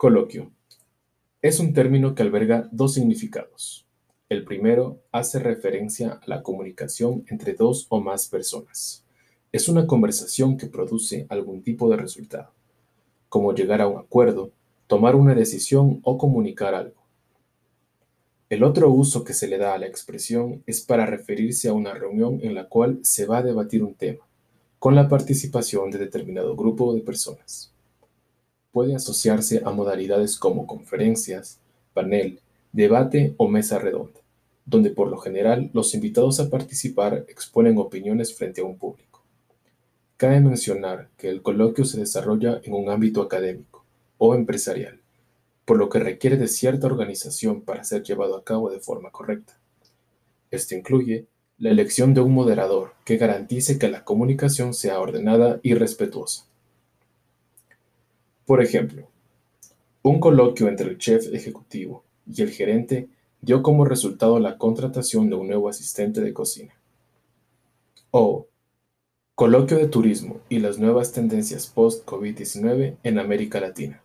Coloquio. Es un término que alberga dos significados. El primero hace referencia a la comunicación entre dos o más personas. Es una conversación que produce algún tipo de resultado, como llegar a un acuerdo, tomar una decisión o comunicar algo. El otro uso que se le da a la expresión es para referirse a una reunión en la cual se va a debatir un tema, con la participación de determinado grupo de personas. Puede asociarse a modalidades como conferencias, panel, debate o mesa redonda, donde por lo general los invitados a participar exponen opiniones frente a un público. Cabe mencionar que el coloquio se desarrolla en un ámbito académico o empresarial por lo que requiere de cierta organización para ser llevado a cabo de forma correcta. Esto incluye la elección de un moderador que garantice que la comunicación sea ordenada y respetuosa. Por ejemplo, un coloquio entre el chef ejecutivo y el gerente dio como resultado la contratación de un nuevo asistente de cocina. O coloquio de turismo y las nuevas tendencias post-COVID-19 en América Latina.